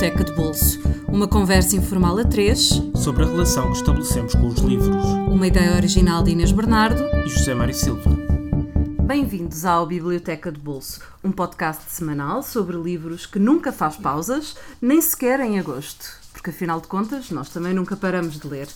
Biblioteca de Bolso. Uma conversa informal a três sobre a relação que estabelecemos com os livros. Uma ideia original de Inês Bernardo e José Mário Silva. Bem-vindos ao Biblioteca de Bolso, um podcast semanal sobre livros que nunca faz pausas, nem sequer em agosto porque afinal de contas nós também nunca paramos de ler.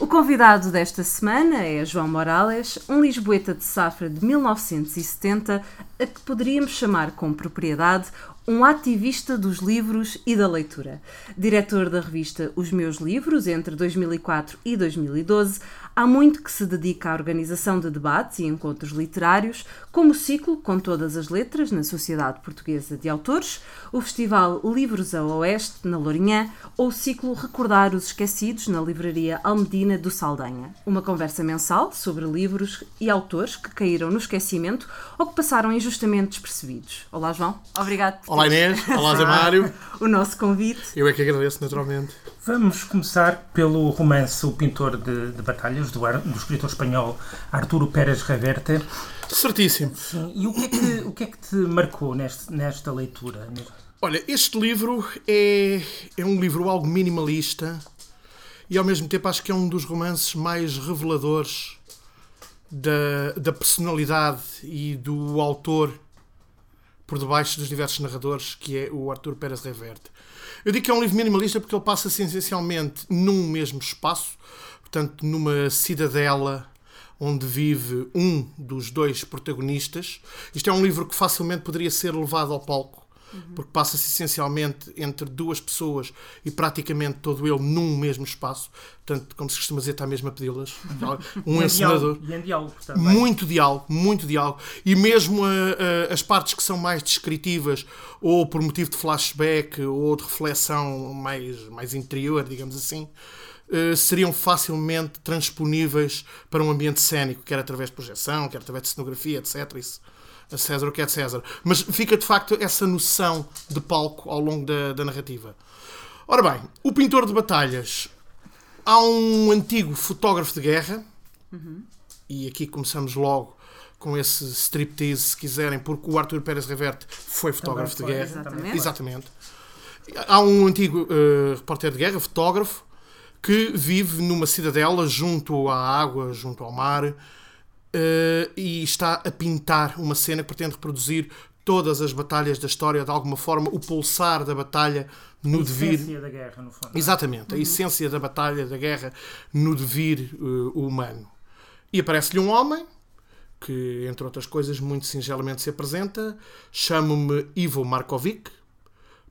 O convidado desta semana é João Morales, um lisboeta de safra de 1970, a que poderíamos chamar com propriedade um ativista dos livros e da leitura. Diretor da revista Os Meus Livros entre 2004 e 2012, há muito que se dedica à organização de debates e encontros literários, como o ciclo Com Todas as Letras na Sociedade Portuguesa de Autores, o Festival Livros a Oeste na Lourinhã ou o ciclo Recordar os Esquecidos na Livraria Almedina do Saldanha. Uma conversa mensal sobre livros e autores que caíram no esquecimento ou que passaram injustamente despercebidos. Olá, João. Obrigado. Olá, Inês. Olá, Zé Mário. o nosso convite. Eu é que agradeço, naturalmente. Vamos começar pelo romance O Pintor de, de Batalhas, do, do escritor espanhol Arturo Pérez Reverte. Certíssimo. Sim. E o que é que, o que, é que te marcou neste, nesta leitura? Olha, este livro é, é um livro algo minimalista e ao mesmo tempo acho que é um dos romances mais reveladores da, da personalidade e do autor por debaixo dos diversos narradores, que é o Arthur Pérez Reverte. Eu digo que é um livro minimalista porque ele passa-se essencialmente num mesmo espaço, portanto, numa cidadela onde vive um dos dois protagonistas. Isto é um livro que facilmente poderia ser levado ao palco porque passa-se essencialmente entre duas pessoas e praticamente todo ele num mesmo espaço. Portanto, como se costuma dizer, está mesmo a pedi-las. Um ensinador. E em diálogo, muito diálogo, muito diálogo. E mesmo a, a, as partes que são mais descritivas, ou por motivo de flashback, ou de reflexão mais, mais interior, digamos assim, uh, seriam facilmente transponíveis para um ambiente cénico, quer através de projeção, quer através de cenografia, etc. Isso a César o que é de César. Mas fica de facto essa noção de palco ao longo da, da narrativa. Ora bem, o pintor de batalhas. Há um antigo fotógrafo de guerra, uhum. e aqui começamos logo com esse striptease, se quiserem, porque o Arthur Pérez Reverte foi fotógrafo foi, de guerra. Exatamente. exatamente. Há um antigo uh, repórter de guerra, fotógrafo, que vive numa cidadela junto à água, junto ao mar, uh, e está a pintar uma cena que pretende reproduzir todas as batalhas da história, de alguma forma, o pulsar da batalha no a devir. A essência da guerra, no fundo. Exatamente, a uhum. essência da batalha, da guerra no devir uh, humano. E aparece-lhe um homem que, entre outras coisas, muito singelamente se apresenta. Chamo-me Ivo Markovic,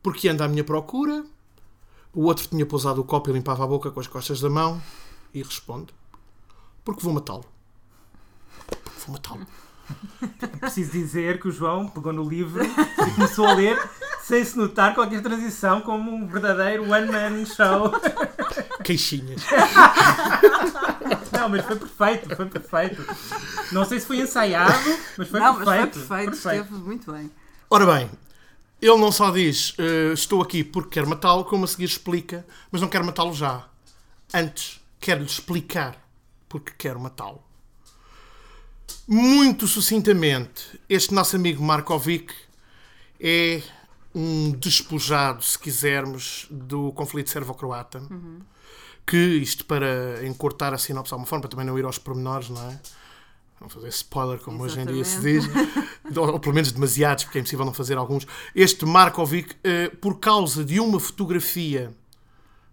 porque anda à minha procura. O outro tinha pousado o copo e limpava a boca com as costas da mão e responde: Porque vou matá-lo vou matá-lo. Preciso dizer que o João pegou no livro e começou a ler sem se notar qualquer transição como um verdadeiro one-man show. Queixinhas. Não, mas foi perfeito, foi perfeito. Não sei se foi ensaiado, mas foi não, perfeito. Mas foi perfeito, perfeito. esteve muito bem. Ora bem, ele não só diz uh, estou aqui porque quero matá-lo, como a seguir explica, mas não quero matá-lo já. Antes, quero-lhe explicar porque quero matá-lo. Muito sucintamente, este nosso amigo Markovic é um despojado, se quisermos, do conflito servo-croata. Uhum. Que, isto para encurtar a sinopse de alguma forma, para também não ir aos pormenores, não é? Não fazer spoiler, como Exatamente. hoje em dia se diz, ou pelo menos demasiados, porque é impossível não fazer alguns. Este Markovic, eh, por causa de uma fotografia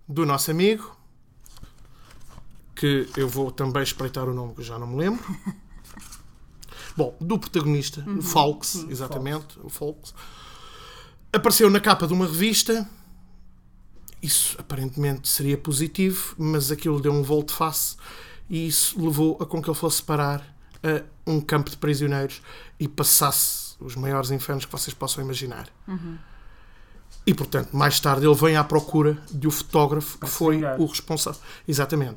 do nosso amigo, que eu vou também espreitar o nome que eu já não me lembro. Bom, do protagonista, uhum. o Falks, Sim, exatamente, Falks. o Falks. Apareceu na capa de uma revista. Isso aparentemente seria positivo, mas aquilo deu um volto face e isso levou a com que ele fosse parar a um campo de prisioneiros e passasse os maiores infernos que vocês possam imaginar. Uhum. E, portanto, mais tarde ele vem à procura de um fotógrafo que foi o responsável. Exatamente.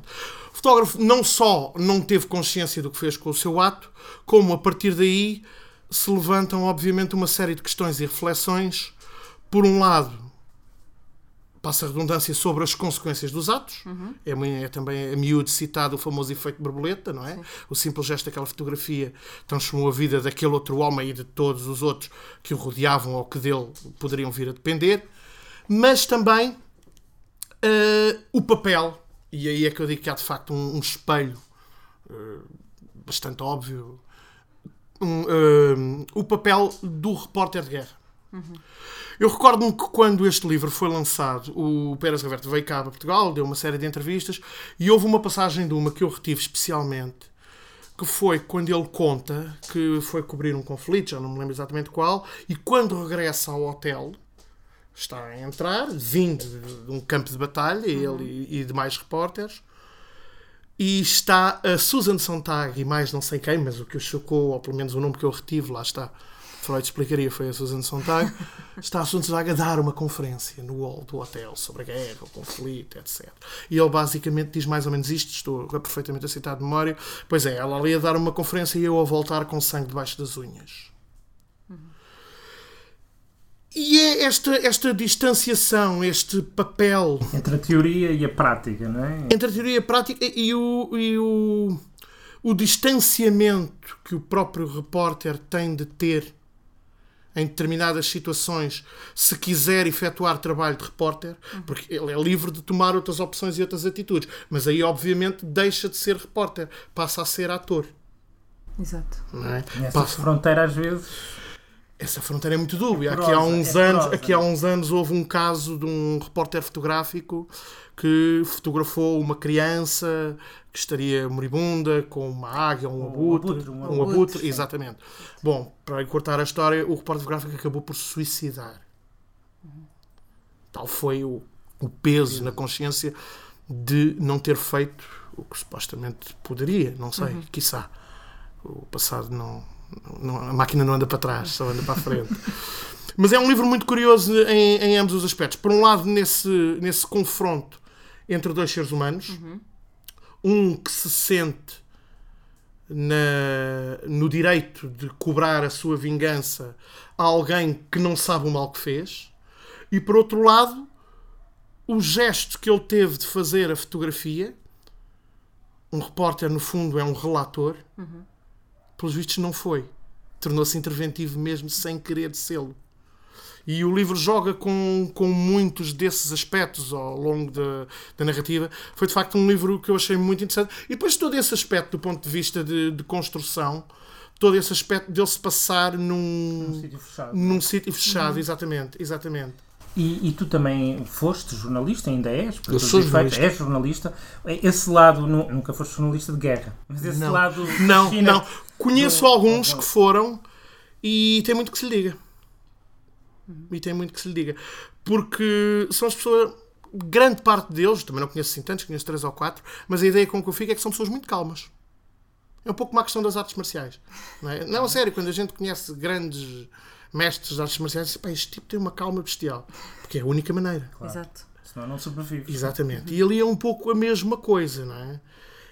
O fotógrafo não só não teve consciência do que fez com o seu ato, como a partir daí se levantam, obviamente, uma série de questões e reflexões. Por um lado, passa a redundância sobre as consequências dos atos. Uhum. É, é, também a miúdo citado o famoso efeito borboleta, não é? Sim. O simples gesto daquela fotografia transformou a vida daquele outro homem e de todos os outros que o rodeavam ou que dele poderiam vir a depender. mas também eh, o papel, e aí é que eu digo que há de facto um, um espelho eh, bastante óbvio, um, eh, o papel do repórter de guerra. Eu recordo-me que quando este livro foi lançado, o Pérez Reverte veio cá a Portugal, deu uma série de entrevistas e houve uma passagem de uma que eu retive especialmente, que foi quando ele conta que foi cobrir um conflito, já não me lembro exatamente qual, e quando regressa ao hotel, está a entrar, vindo de um campo de batalha, ele e, e demais repórteres, e está a Susan Sontag e mais não sei quem, mas o que o chocou, ou pelo menos o nome que eu retive, lá está. Freud explicaria, foi a Susan Sontag. Está a Susan Sontag a dar uma conferência no hall do hotel sobre a guerra, o conflito, etc. E ele basicamente diz mais ou menos isto, estou perfeitamente a citar de memória. Pois é, ela ali a dar uma conferência e eu a voltar com sangue debaixo das unhas. E é esta, esta distanciação, este papel Entre a teoria e a prática, não é? entre a teoria e a prática e o, e o, o distanciamento que o próprio repórter tem de ter em determinadas situações, se quiser efetuar trabalho de repórter, porque ele é livre de tomar outras opções e outras atitudes, mas aí obviamente deixa de ser repórter, passa a ser ator. Exato. Não é? Nessa Passa- fronteira às vezes. Essa fronteira é muito dúbia. É aqui, há uns é anos, aqui há uns anos houve um caso de um repórter fotográfico que fotografou uma criança que estaria moribunda com uma águia, um Um abutre, abutre, um um abutre, abutre, sim. exatamente. Bom, para encurtar a história, o repórter fotográfico acabou por se suicidar. Tal foi o, o peso na consciência de não ter feito o que supostamente poderia, não sei, quiçá. O passado não, não- A máquina não anda para trás, só anda para a frente. Mas é um livro muito curioso em, em ambos os aspectos. Por um lado, nesse, nesse confronto entre dois seres humanos, um que se sente na- no direito de cobrar a sua vingança a alguém que não sabe o mal que fez, e por outro lado, o gesto que ele teve de fazer a fotografia. Um repórter, no fundo, é um relator. Pelos vistos, não foi. Tornou-se interventivo mesmo sem querer sê-lo. E o livro joga com, com muitos desses aspectos ao longo da, da narrativa. Foi de facto um livro que eu achei muito interessante. E depois todo esse aspecto do ponto de vista de, de construção, todo esse aspecto dele se passar Num num, sítio fechado. num sítio fechado, exatamente, exatamente. E, e tu também foste jornalista, ainda és? para Eu sou efeitos, jornalista. És jornalista. Esse lado, nu- nunca foste jornalista de guerra, mas esse Não. lado. Não, China- não. Conheço do- alguns do- que foram e tem muito que se lhe diga. E tem muito que se lhe diga. Porque são as pessoas. Grande parte deles, também não conheço assim tantos, conheço três ou quatro, mas a ideia com que eu fico é que são pessoas muito calmas. É um pouco como a questão das artes marciais. Não, é? não a sério, quando a gente conhece grandes mestres de artes marciais, "Pá, este tipo tem uma calma bestial. Porque é a única maneira. Claro. Exato. Senão não sobrevives. Exatamente. E ali é um pouco a mesma coisa, não é?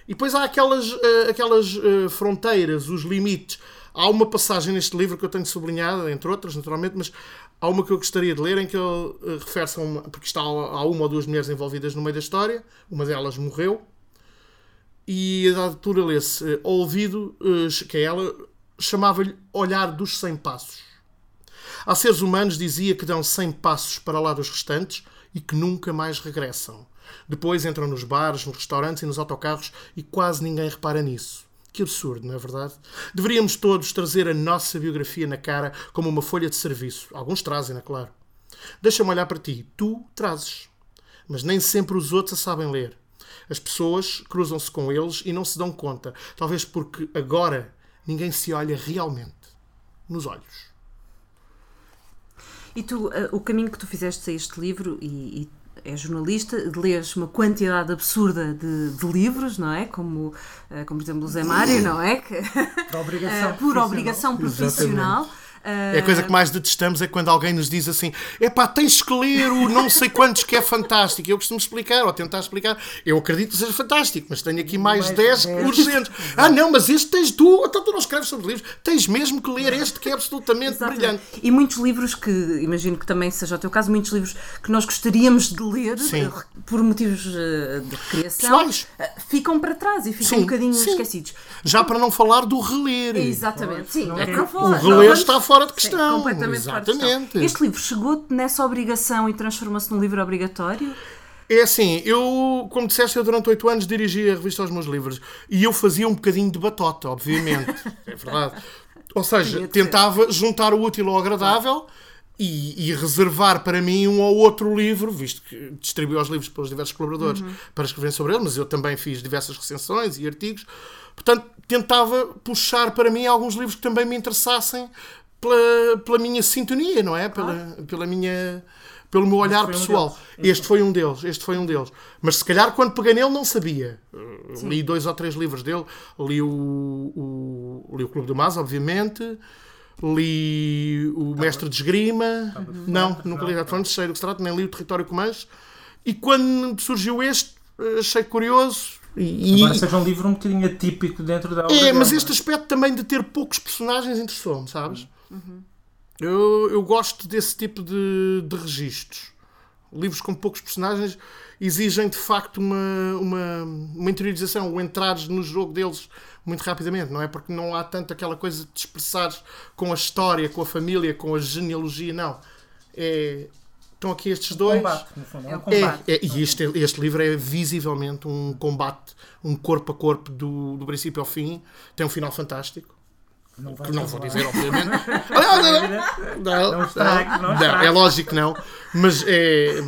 E depois há aquelas, eh, aquelas eh, fronteiras, os limites. Há uma passagem neste livro que eu tenho sublinhado, entre outras, naturalmente, mas há uma que eu gostaria de ler em que ele eh, refere-se a uma. Porque está, há uma ou duas mulheres envolvidas no meio da história, uma delas morreu, e a altura lê-se: ao ouvido, que é ela, chamava-lhe Olhar dos Cem Passos. Há seres humanos, dizia, que dão 100 passos para lá dos restantes e que nunca mais regressam. Depois entram nos bares, nos restaurantes e nos autocarros e quase ninguém repara nisso. Que absurdo, não é verdade? Deveríamos todos trazer a nossa biografia na cara como uma folha de serviço. Alguns trazem, é claro. Deixa-me olhar para ti. Tu trazes. Mas nem sempre os outros a sabem ler. As pessoas cruzam-se com eles e não se dão conta. Talvez porque agora ninguém se olha realmente nos olhos. E tu, eh, o caminho que tu fizeste a este livro, e, e és jornalista, lês uma quantidade absurda de, de livros, não é? Como, eh, como por exemplo o Zé Mário, não é? Que, Por obrigação. eh, por profissional. obrigação profissional. É a coisa que mais detestamos é quando alguém nos diz assim: é pá, tens que ler o não sei quantos que é fantástico. Eu costumo explicar ou tentar explicar. Eu acredito que seja fantástico, mas tenho aqui mais, Mais 10 dez. urgentes. Ah, não, mas este tens tu. Então tu não escreves sobre livros. Tens mesmo que ler este que é absolutamente Exatamente. brilhante. E muitos livros que, imagino que também seja o teu caso, muitos livros que nós gostaríamos de ler Sim. eh, por motivos eh, de criação Pessoais. eh, ficam para trás e ficam Sim, um bocadinho sim. esquecidos. Já para não falar do reler. Exatamente, sim. não É é que que não o falar. O reler está fora de questão. completamente fora de questão. Exatamente. Este livro chegou-te nessa obrigação e transformou-se num livro obrigatório? É assim, eu, como disseste, eu durante oito anos dirigi a revista aos meus livros e eu fazia um bocadinho de batota, obviamente. é verdade. Ou seja, tentava juntar o útil ao agradável e, e reservar para mim um ou outro livro, visto que distribuí os livros para os diversos colaboradores para escreverem sobre eles, mas eu também fiz diversas recensões e artigos. Portanto, tentava puxar para mim alguns livros que também me interessassem pela, pela minha sintonia, não é? Pela, pela minha, pelo meu olhar foi um pessoal. deles. Este foi um deles, este foi um deles. Mas se calhar quando peguei nele não sabia. Uh, Li dois ou três livros dele. Li o, o, li o Clube do Mas, obviamente. Li o Mestre de Esgrima. Não, nunca li Fronte, sei do que se trata, nem li o Território Comanche. E quando surgiu este, achei curioso. E, Embora seja um livro um bocadinho atípico dentro da obra é, mas não este aspecto também de ter poucos personagens interessou-me, sabes? Eu, eu gosto desse tipo de, de registros. Livros com poucos personagens exigem de facto uma, uma, uma interiorização, o entrares no jogo deles muito rapidamente, não é? Porque não há tanto aquela coisa de te expressares com a história, com a família, com a genealogia, não. É, estão aqui estes dois. Combate, no fundo. É um É, combate. É, é, e este, este livro é visivelmente um combate, um corpo a corpo do, do princípio ao fim. Tem um final fantástico. Não, Que não vou dizer, obviamente. Não, não, não, Não é lógico que não. Mas é,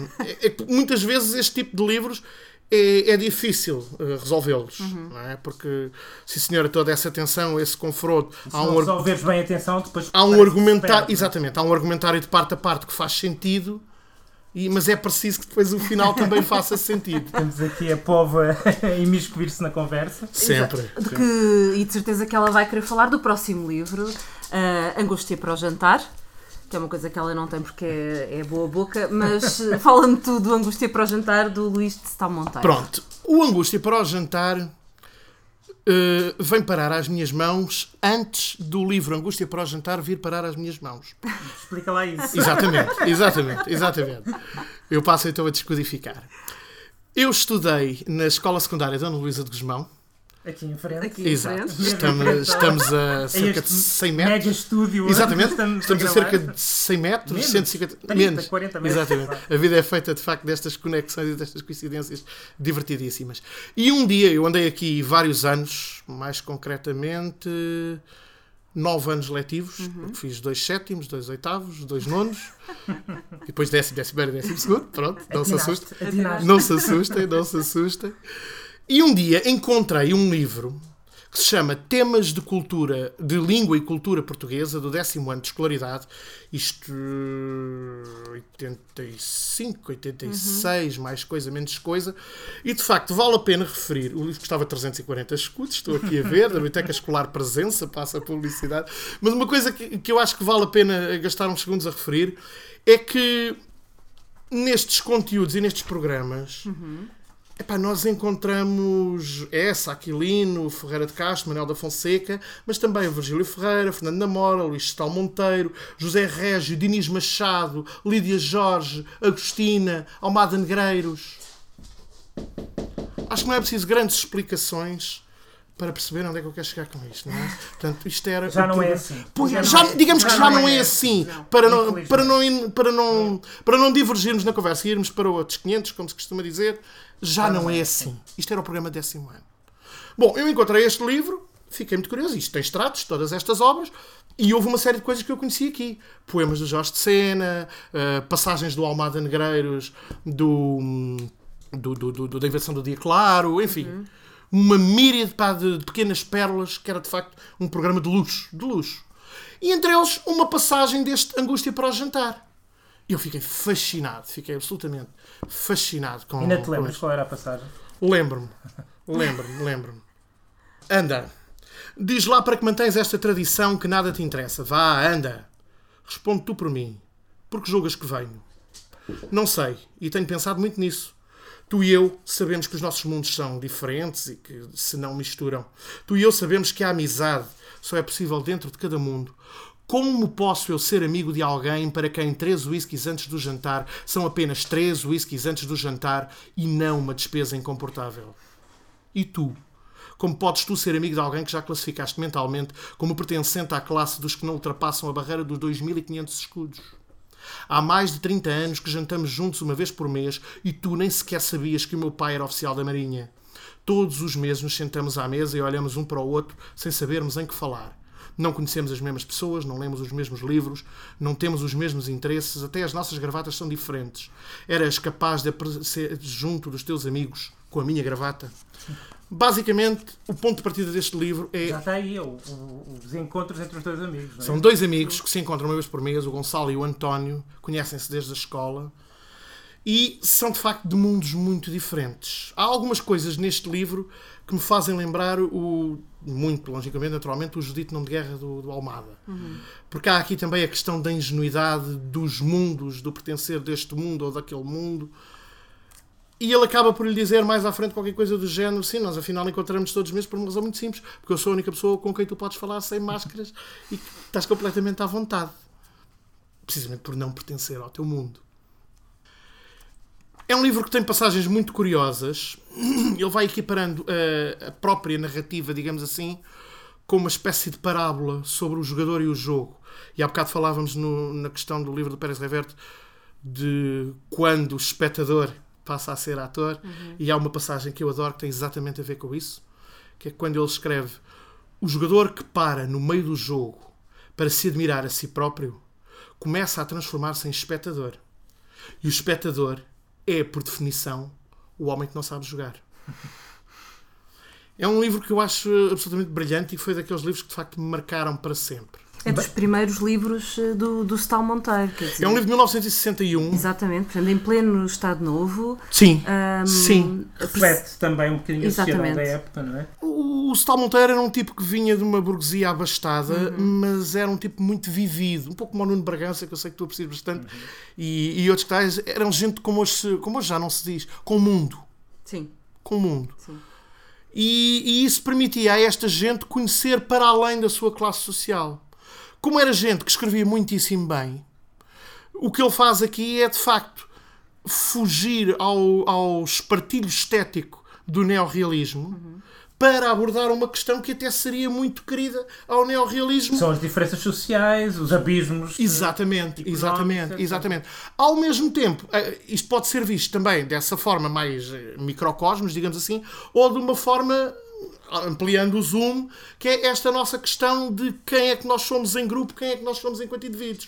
é que muitas vezes este tipo de livros é, é difícil eh, resolvê-los. Não é? Porque, se senhora, toda essa tensão, esse confronto, Se há um, resolveres bem a atenção, depois há um argumentário. perde. Exatamente, há um argumentário de parte a parte que faz sentido. E, mas é preciso que depois o final também faça sentido. Temos aqui a pova a imiscuir-se na conversa. Sempre. De que, e de certeza que ela vai querer falar do próximo livro, ah, Angústia para o Jantar, que é uma coisa que ela não tem porque é, é boa boca, mas fala-me tu do Angústia para o Jantar do Luís de Stal Monteiro. Pronto, o Angústia para o Jantar eh, vem parar às minhas mãos antes do livro Angústia para o Jantar vir parar às minhas mãos. Explica lá isso. Exatamente, exatamente, exatamente. Eu passo então a descodificar. Eu estudei na Escola Secundária Dona Luísa de Guzmão. Aqui em frente. Aqui em Exato. frente. Estamos, estamos a cerca de este 100 metros. Mega estúdio. Exatamente, estamos a gravar. cerca de 100 metros, Menos, 150 30, menos. 40 metros. Exatamente. A vida é feita de facto destas conexões e destas coincidências divertidíssimas. E um dia eu andei aqui vários anos, mais concretamente nove anos letivos, Uhum. porque fiz dois sétimos, dois oitavos, dois nonos, e depois décimo, décimo primeiro, décimo segundo, pronto, não se assustem. Não se assustem, não se assustem. E um dia encontrei um livro que se chama Temas de Cultura, de Língua e Cultura Portuguesa, do décimo ano de escolaridade, isto 85, 86, mais coisa, menos coisa, e de facto vale a pena referir, o livro custava 340 escudos, estou aqui a ver, da Biblioteca Escolar Presença, passa a publicidade, mas uma coisa que, que eu acho que vale a pena gastar uns segundos a referir é que nestes conteúdos e nestes programas epá, nós encontramos essa, Aquilino, Ferreira de Castro, Manuel da Fonseca, mas também o Virgílio Ferreira, Fernando Namora, Luís Estal Monteiro, José Régio, Dinis Machado, Lídia Jorge, Agostina, Almada Negreiros. Acho que não é preciso grandes explicações para perceber onde é que eu quero chegar com isto, não é? Portanto, isto era Já não é assim. Pois, Já já, não é- digamos que já não não é é assim. assim. Para, não, para, não, para, não, para não divergirmos na conversa e irmos para outros 500, como se costuma dizer, já não é assim. Isto era o programa décimo ano. Bom, eu encontrei este livro, fiquei muito curioso. Isto tem extratos, todas estas obras, e houve uma série de coisas que eu conheci aqui. Poemas do Jorge de Sena, eh, passagens do Almada Negreiros, do, do, do- do- do- da Invenção do Dia Claro, enfim. Uma míriade pá, de, de pequenas pérolas, que era de facto um programa de luxo. De luxo. E entre eles, uma passagem deste Angústia para o Jantar. Eu fiquei fascinado, fiquei absolutamente fascinado com Ainda te lembras qual era a passagem? Lembro-me, lembro-me, lembro-me. Anda, diz lá para que mantens esta tradição que nada te interessa. Vá, anda. Responde tu por mim. Porque julgas que venho? Não sei, e tenho pensado muito nisso. Tu e eu sabemos que os nossos mundos são diferentes e que se não misturam. Tu e eu sabemos que a amizade só é possível dentro de cada mundo. Como posso eu ser amigo de alguém para quem três whiskies antes do jantar são apenas três whiskies antes do jantar e não uma despesa incomportável? E tu? Como podes tu ser amigo de alguém que já classificaste mentalmente como pertencente à classe dos que não ultrapassam a barreira dos 2500 escudos? Há mais de 30 anos que jantamos juntos uma vez por mês e tu nem sequer sabias que o meu pai era oficial da Marinha. Todos os meses nos sentamos à mesa e olhamos um para o outro sem sabermos em que falar. Não conhecemos as mesmas pessoas, não lemos os mesmos livros, não temos os mesmos interesses, até as nossas gravatas são diferentes. Eras capaz de aparecer junto dos teus amigos com a minha gravata? Basicamente, o ponto de partida deste livro é. Já está aí o- o- os encontros entre os dois amigos. é? São dois amigos que se encontram uma vez por mês, o Gonçalo e o António, conhecem-se desde a escola e são de facto de mundos muito diferentes. Há algumas coisas neste livro que me fazem lembrar o, muito logicamente, naturalmente, o Judito Não de Guerra do, do Almada. Porque há aqui também a questão da ingenuidade dos mundos, do pertencer deste mundo ou daquele mundo. E ele acaba por lhe dizer mais à frente qualquer coisa do género: sim, nós afinal encontramos todos os meses por uma razão muito simples, porque eu sou a única pessoa com quem tu podes falar sem máscaras e estás completamente à vontade. Precisamente por não pertencer ao teu mundo. É um livro que tem passagens muito curiosas. Ele vai equiparando a, a própria narrativa, digamos assim, com uma espécie de parábola sobre o jogador e o jogo. E há bocado falávamos no- na questão do livro do Pérez Reverte de quando o espectador passa a ser ator. E há uma passagem que eu adoro que tem exatamente a ver com isso, que é quando ele escreve o jogador que para no meio do jogo para se admirar a si próprio começa a transformar-se em espectador. E o espectador é, por definição, o homem que não sabe jogar. É um livro que eu acho absolutamente brilhante e foi daqueles livros que de facto me marcaram para sempre. É dos primeiros livros eh, do, do Stal Monteiro. Quer dizer, É um livro de 1961. Exatamente, portanto, em pleno Estado Novo. Sim, Ahm, sim. Reflete também um bocadinho a sociedade Exatamente. da época, não é? O o Stal Monteiro era um tipo que vinha de uma burguesia abastada, mas era um tipo muito vivido, um pouco como o Nuno Bragança, que eu sei que tu aprecias bastante, e, e outros que tais, eram gente como hoje, como hoje já não se diz, com o mundo. Sim, Com o mundo. sim. E, e isso permitia a esta gente conhecer para além da sua classe social. Como era gente que escrevia muitíssimo bem, o que ele faz aqui é de facto fugir ao, ao espartilho estético do neorrealismo para abordar uma questão que até seria muito querida ao neorrealismo. São as diferenças sociais, os abismos. de- Exatamente, exatamente, exatamente. Ao mesmo tempo, eh, isto pode ser visto também dessa forma mais eh, microcosmos, digamos assim, ou de uma forma ampliando o zoom, que é esta nossa questão de quem é que nós somos em grupo, quem é que nós somos enquanto indivíduos.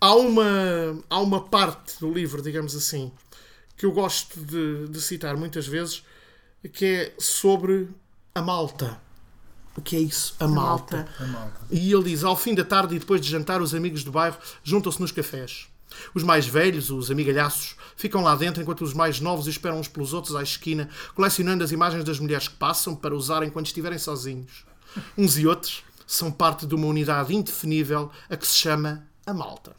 Há uma, há uma parte do livro, digamos assim, que eu gosto de, de citar muitas vezes, que é sobre a malta. O que é isso? A, malta. A malta. E ele diz: ao fim da tarde e depois de jantar, os amigos do bairro juntam-se nos cafés. Os mais velhos, os amigalhaços, ficam lá dentro enquanto os mais novos esperam uns pelos outros à esquina, colecionando as imagens das mulheres que passam para usarem quando estiverem sozinhos. Uns e outros são parte de uma unidade indefinível a que se chama a malta.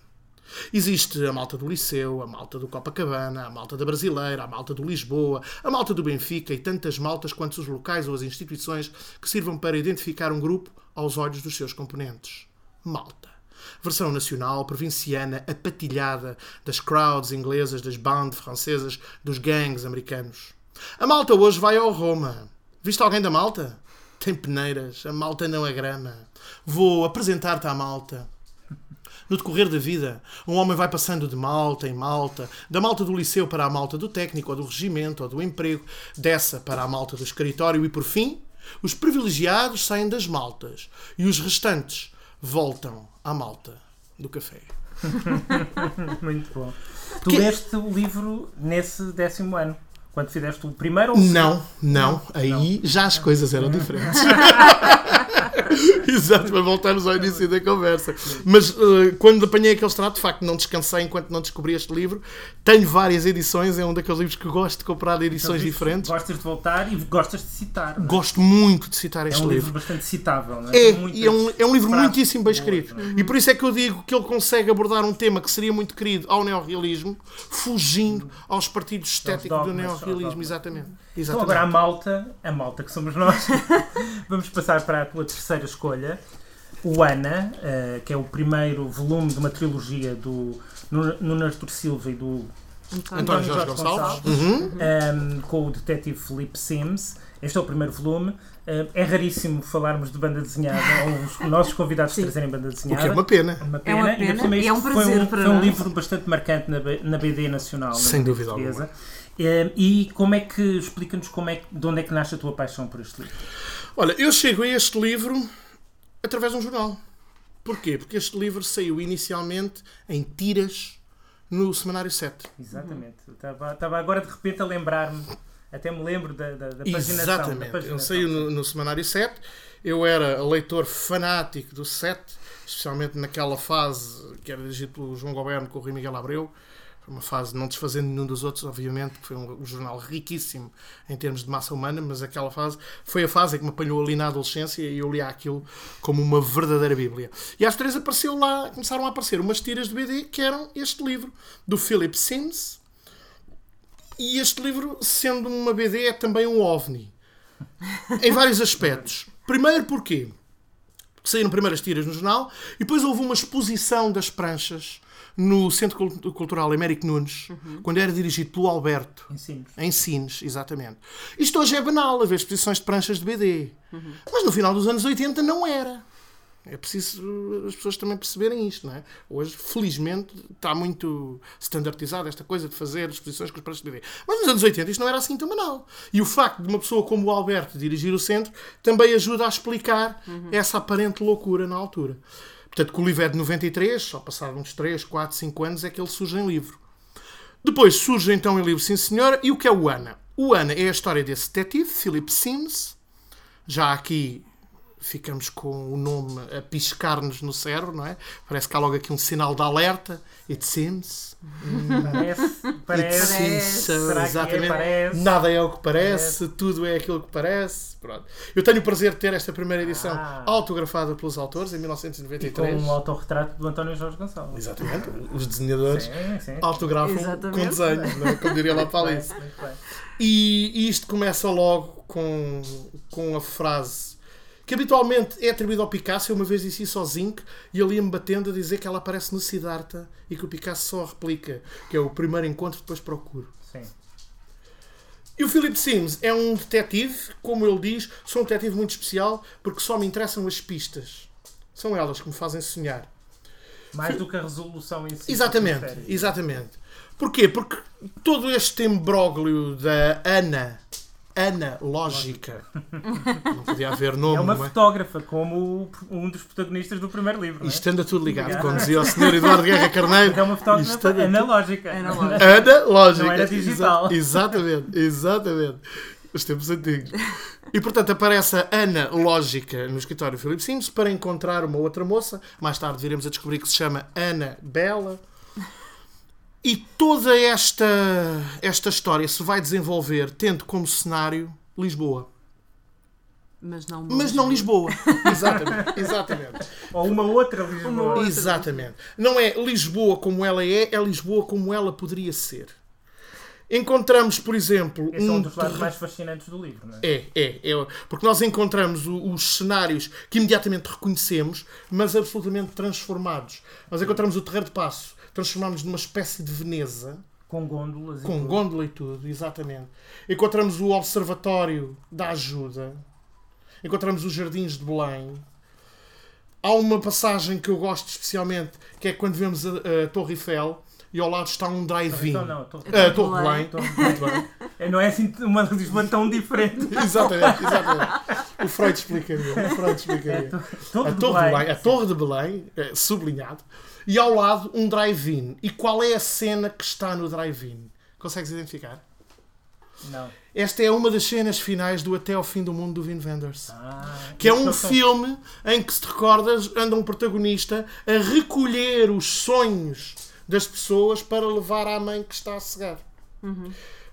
Existe a malta do Liceu, a malta do Copacabana, a malta da Brasileira, a malta do Lisboa, a malta do Benfica e tantas maltas quanto os locais ou as instituições que sirvam para identificar um grupo aos olhos dos seus componentes. Malta. Versão nacional, provinciana, apatilhada das crowds inglesas, das bandas francesas, dos gangues americanos. A malta hoje vai ao Roma. Viste alguém da malta? Tem peneiras, a malta não é grama. Vou apresentar-te à malta. No decorrer da vida, um homem vai passando de malta em malta, da malta do liceu para a malta do técnico ou do regimento ou do emprego, dessa para a malta do escritório e, por fim, os privilegiados saem das maltas e os restantes voltam à malta do café. Muito bom. Tu Que- leste o livro nesse décimo ano, quando fizeste o primeiro ou o Não, não, aí já as coisas eram diferentes. Exato, para voltarmos ao início da conversa. Mas eh, quando apanhei aquele estrado, de facto, não descansei enquanto não descobri este livro. Tenho várias edições, é um daqueles livros que gosto de comprar de edições segundo? diferentes. Gostas de voltar e gostas de citar. não é? Gosto muito de citar É este um livro livro. bastante citável, não é? É, e é um, é um livro muitíssimo bem escrito. não é? E por isso é que eu digo que ele consegue abordar um tema que seria muito querido ao neorrealismo, fugindo aos partidos estéticos do neorrealismo. Dogmas. Exatamente. Então Exatamente. agora a malta, a malta que somos nós, vamos passar para a tua terceira escolha. O Ana, eh, que é o primeiro volume de uma trilogia do Nuno Artur Silva e do António. António Jorge Gonçalves. Uhum. um, com o detetive Philip Sims. Este é o primeiro volume. Um, é raríssimo falarmos de banda desenhada ou os nossos convidados trazerem banda O desenhada. que é uma pena. Uma É uma Ainda pena cima, e é um isto foi prazer um, para foi um livro bastante marcante na, na BD Nacional. na Sem BD dúvida portuguesa. Eh, E como é que, explica-nos como é, que- de onde é que nasce a tua paixão por este livro? Olha, eu chego a este livro através de um jornal. Porquê? Porque este livro saiu inicialmente em tiras no Semanário 7. Exatamente. Estava, estava agora de repente a lembrar-me, até me lembro da, da, da paginação. Da Exatamente. Ele paginação. saiu no, no Semanário 7. Eu era leitor fanático do 7, especialmente naquela fase que era dirigido pelo João Goberno com o Rui Miguel Abreu. Uma fase, não desfazendo nenhum dos outros, obviamente, que foi um, um jornal riquíssimo em termos de massa humana, mas aquela fase foi a fase em que me apanhou ali na adolescência e eu lia aquilo como uma verdadeira Bíblia. E às três apareceu lá, começaram a aparecer umas tiras de BD que eram este livro, do Philip Sims. E este livro, sendo uma BD, é também um OVNI em vários aspectos. Primeiro? Porque saíram primeiras tiras no jornal e depois houve uma exposição das pranchas no Centro Cult- Cultural Américo Nunes, quando era dirigido pelo Alberto. Ensinos. Em Sines, exatamente. Isto hoje é banal, haver exposições de pranchas de BD. Mas no final dos anos 80 não era. É preciso uh, as pessoas também perceberem isto, não é? Hoje, felizmente, está muito standardizada esta coisa de fazer exposições com os pranchas de BD. Mas nos anos 80 isto não era assim tão banal. E o facto de uma pessoa como o Alberto dirigir o centro também ajuda a explicar essa aparente loucura na altura. Portanto, que o livro é de 93, só passado uns 3, 4, 5 anos é que ele surge em livro. Depois surge então em livro Sim Senhora. E o que é o Ana? O Ana é a história desse detetive, Philip Sims. Já aqui ficamos com o nome a piscar-nos no cérebro, não é? Parece que há logo aqui um sinal de alerta. It seems. Parece, It parece. seems so. Será que é? Exatamente. Parece. Nada é o que parece, tudo é aquilo que parece. Pronto. Eu tenho o prazer de ter esta primeira edição Ah. autografada pelos autores em E com 1993. um autorretrato do António Jorge Gonçalves. Exatamente. Os desenhadores Sim, sim. autografam Exatamente. com desenhos, não é? como diria lá para Alice. Muito bem. E, e isto começa logo com, com a frase que habitualmente é atribuída ao Picasso. Eu uma vez disse isso ao Zinc e ele ia-me batendo a dizer que ela aparece no Siddhartha e que o Picasso só a replica, que é o primeiro encontro, depois procuro. Sim. E o Philip Sims é um detetive, como ele diz, sou um detetive muito especial porque só me interessam as pistas. São elas que me fazem sonhar. Mais do que a resolução em si. Exatamente, exatamente. Porquê? Porque todo este embróglio da Ana, Ana Lógica, não podia haver nome, É uma é? fotógrafa, como o- um dos protagonistas do primeiro livro. não é? Isto anda tudo ligado, Ligado. como dizia o Sr. Eduardo Guerra Carneiro. É uma Isto fotógrafa anda analógica. Analógica. Ana Lógica. Não era digital. Exa- exatamente, exatamente. Os tempos antigos. E portanto aparece a Ana Lógica no escritório Philip Sims para encontrar uma outra moça. Mais tarde viremos a descobrir que se chama Ana Bela. E toda esta, esta história se vai desenvolver tendo como cenário Lisboa. Mas não Mas não Lisboa. Exatamente, exatamente. Ou uma outra Lisboa. Uma outra. Exatamente. Não é Lisboa como ela é, é Lisboa como ela poderia ser. Encontramos, por exemplo, Esse é um um dos lados mais fascinantes do livro, não é? É, é, é. Porque nós encontramos o- os cenários que imediatamente reconhecemos, mas absolutamente transformados. Nós encontramos o Terreiro de Passo, transformamos numa espécie de Veneza, Com gôndolas e com tudo. gôndola e tudo, exatamente. Encontramos o Observatório da Ajuda, encontramos os Jardins de Belém. Há uma passagem que eu gosto especialmente, que é quando vemos a, a Torre Eiffel e ao lado está um drive-in. Então não, estou... A Torre de Belém. Belém. Muito bem. Não é assim uma Lisboa tão diferente. Exatamente, exatamente. O Freud explicaria. O Freud explicaria. Todo A Torre de Belém. A Torre de Belém, é, sublinhado, e ao lado um drive-in. E qual é a cena que está no drive-in? Consegues identificar? Não. Esta é uma das cenas finais do Até ao Fim do Mundo do Vin Wenders. Ah, Que é um filme em que, se te recordas, anda um protagonista a recolher os sonhos das pessoas para levar à mãe que está a cegar.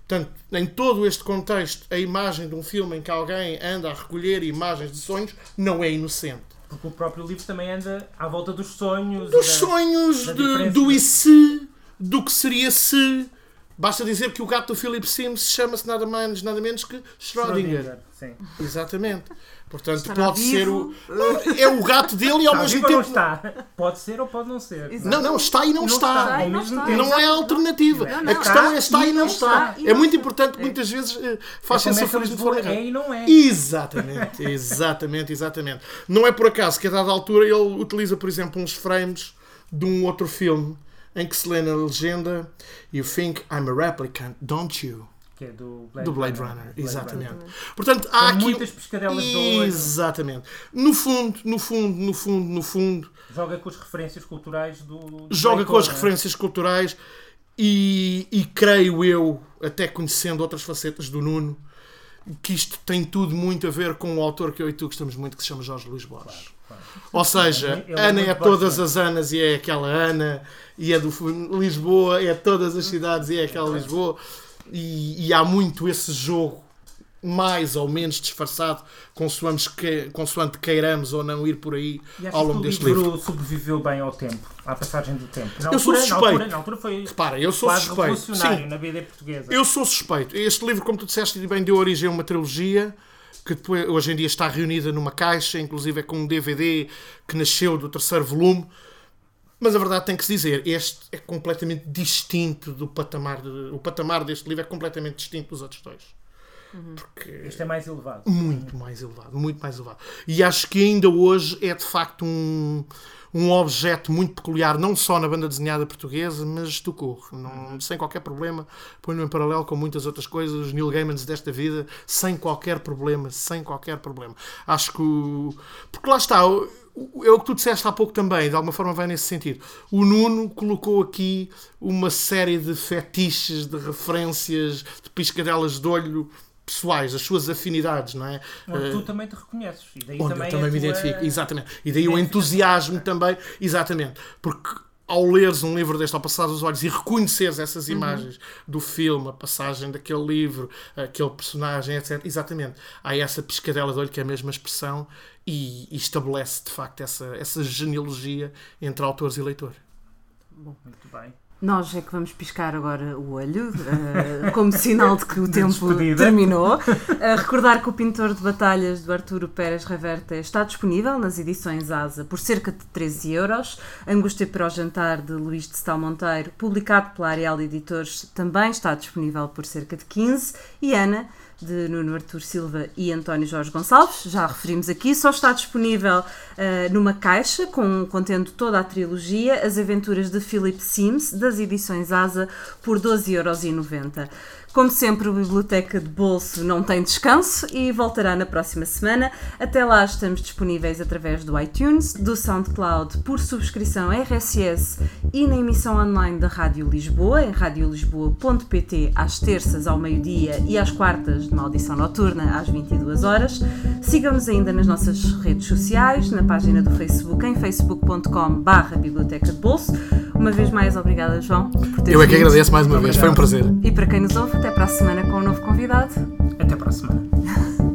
Portanto, em todo este contexto, a imagem de um filme em que alguém anda a recolher imagens de sonhos não é inocente. Porque o próprio livro também anda à volta dos sonhos. Dos da- sonhos, da de- do e se, do que seria se. Basta dizer que o gato do Philip Sims chama-se nada mais, nada menos que Schrödinger. Sim. Exatamente. Portanto, Estará pode ser o. vivo? É o gato dele e ao Está mesmo vivo ou não tempo. está? Pode ser ou pode não ser. Exato. Não, não, está e não, Não está. está, não está. tempo. Não é alternativa. Não, não, a questão está é está e não está. É muito importante que É. muitas vezes É faz como esse essa aforismo Lisboa fora é e não é. Exatamente, exatamente, exatamente. Não é por acaso que a dada altura ele utiliza, por exemplo, uns frames de um outro filme em que se lê na legenda You think I'm a replicant, don't you? Que é do Blade, Do Blade Runner. Runner, Blade exatamente. Runner. Portanto, há aqui. muitas pescadelas de. Exatamente. No fundo, no fundo, no fundo, no fundo, Joga com as referências culturais do. do joga com as é? referências culturais e, e creio eu, até conhecendo outras facetas do Nuno, que isto tem tudo muito a ver com o autor que eu e tu gostamos muito, que se chama Jorge Luís Borges. Claro. Ou seja, Ele é Ana é muito todas Borges, as Anas e é aquela Ana, e é do Lisboa, é todas as cidades e é aquela Lisboa, e, e há muito esse jogo mais ou menos disfarçado, consoante, que, consoante queiramos ou não ir por aí E ao longo o deste livro, livro. sobreviveu bem ao tempo, à passagem do tempo? Na Eu sou altura, na suspeito. altura, na altura foi Repara, eu sou suspeito. Sim, na BD portuguesa. Eu sou suspeito. Este livro, como tu disseste bem, deu origem a uma trilogia que depois, hoje em dia está reunida numa caixa, inclusive é com um DVD que nasceu do terceiro volume. Mas a verdade tem que se dizer, este é completamente distinto do patamar. de- o patamar deste livro é completamente distinto dos outros dois. Porque Este é mais elevado. muito mais elevado, muito mais elevado. E acho que ainda hoje é de facto um, um objeto muito peculiar, não só na banda desenhada portuguesa, mas do corro, não, sem qualquer problema. Ponho-no em paralelo com muitas outras coisas, os Neil Gaimans desta vida, sem qualquer problema, sem qualquer problema. Acho que. o- Porque lá está. É o que tu disseste há pouco também, de alguma forma vai nesse sentido. O Nuno colocou aqui uma série de fetiches, de referências, de piscadelas de olho pessoais, as suas afinidades, não é? Onde Eh, tu também te reconheces. E daí onde também eu também me identifico, exatamente. E daí o entusiasmo também, exatamente. Porque ao leres um livro deste, ao passar os olhos e reconheceres essas Uhum. imagens do filme, a passagem daquele livro, aquele personagem, etc. Exatamente. Há essa piscadela de olho que é a mesma expressão e, e estabelece de facto essa, essa genealogia entre autores e leitor. Muito bem. Nós é que vamos piscar agora o olho, eh, como sinal de que o tempo despedida. terminou. Eh, recordar que o Pintor de Batalhas do Arturo Pérez Reverte está disponível nas edições ASA por cerca de 13 euros. Angústia para o Jantar de Luís de Stal Monteiro, publicado pela Arial Editores, também está disponível por cerca de 15. E Ana, de Nuno Artur Silva e António Jorge Gonçalves, já referimos aqui, só está disponível eh, numa caixa com, contendo toda a trilogia, as aventuras de Philip Sims, das edições ASA, por 12,90€. Como sempre, a Biblioteca de Bolso não tem descanso e voltará na próxima semana. Até lá estamos disponíveis através do iTunes, do SoundCloud, por subscrição RSS e na emissão online da Rádio Lisboa, em radiolisboa.pt, às terças ao meio-dia e às quartas, numa audição noturna, às 22 horas. Sigam-nos ainda nas nossas redes sociais, na página do Facebook, em facebook.com.br Biblioteca de Bolso. Uma vez mais, obrigada, João. por teres Eu é que vindo. agradeço mais uma vez, foi um prazer. E para quem nos ouve, até para a semana com um novo convidado. Até para a semana.